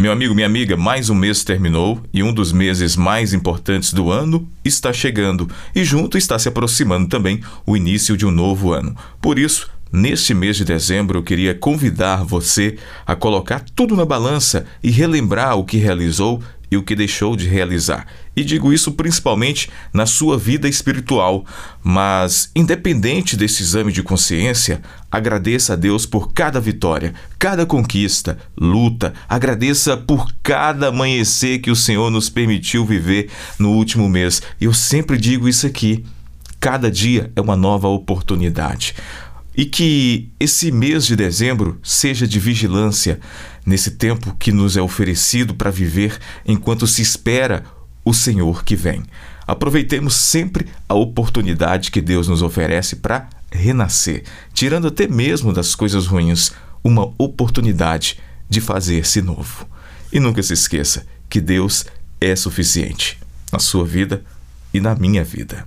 Meu amigo, minha amiga, mais um mês terminou e um dos meses mais importantes do ano está chegando e junto está se aproximando também o início de um novo ano. Por isso, Neste mês de dezembro, eu queria convidar você a colocar tudo na balança e relembrar o que realizou e o que deixou de realizar. E digo isso principalmente na sua vida espiritual. Mas, independente desse exame de consciência, agradeça a Deus por cada vitória, cada conquista, luta. Agradeça por cada amanhecer que o Senhor nos permitiu viver no último mês. Eu sempre digo isso aqui. Cada dia é uma nova oportunidade. E que esse mês de dezembro seja de vigilância nesse tempo que nos é oferecido para viver enquanto se espera o Senhor que vem. Aproveitemos sempre a oportunidade que Deus nos oferece para renascer, tirando até mesmo das coisas ruins uma oportunidade de fazer-se novo. E nunca se esqueça que Deus é suficiente na sua vida e na minha vida.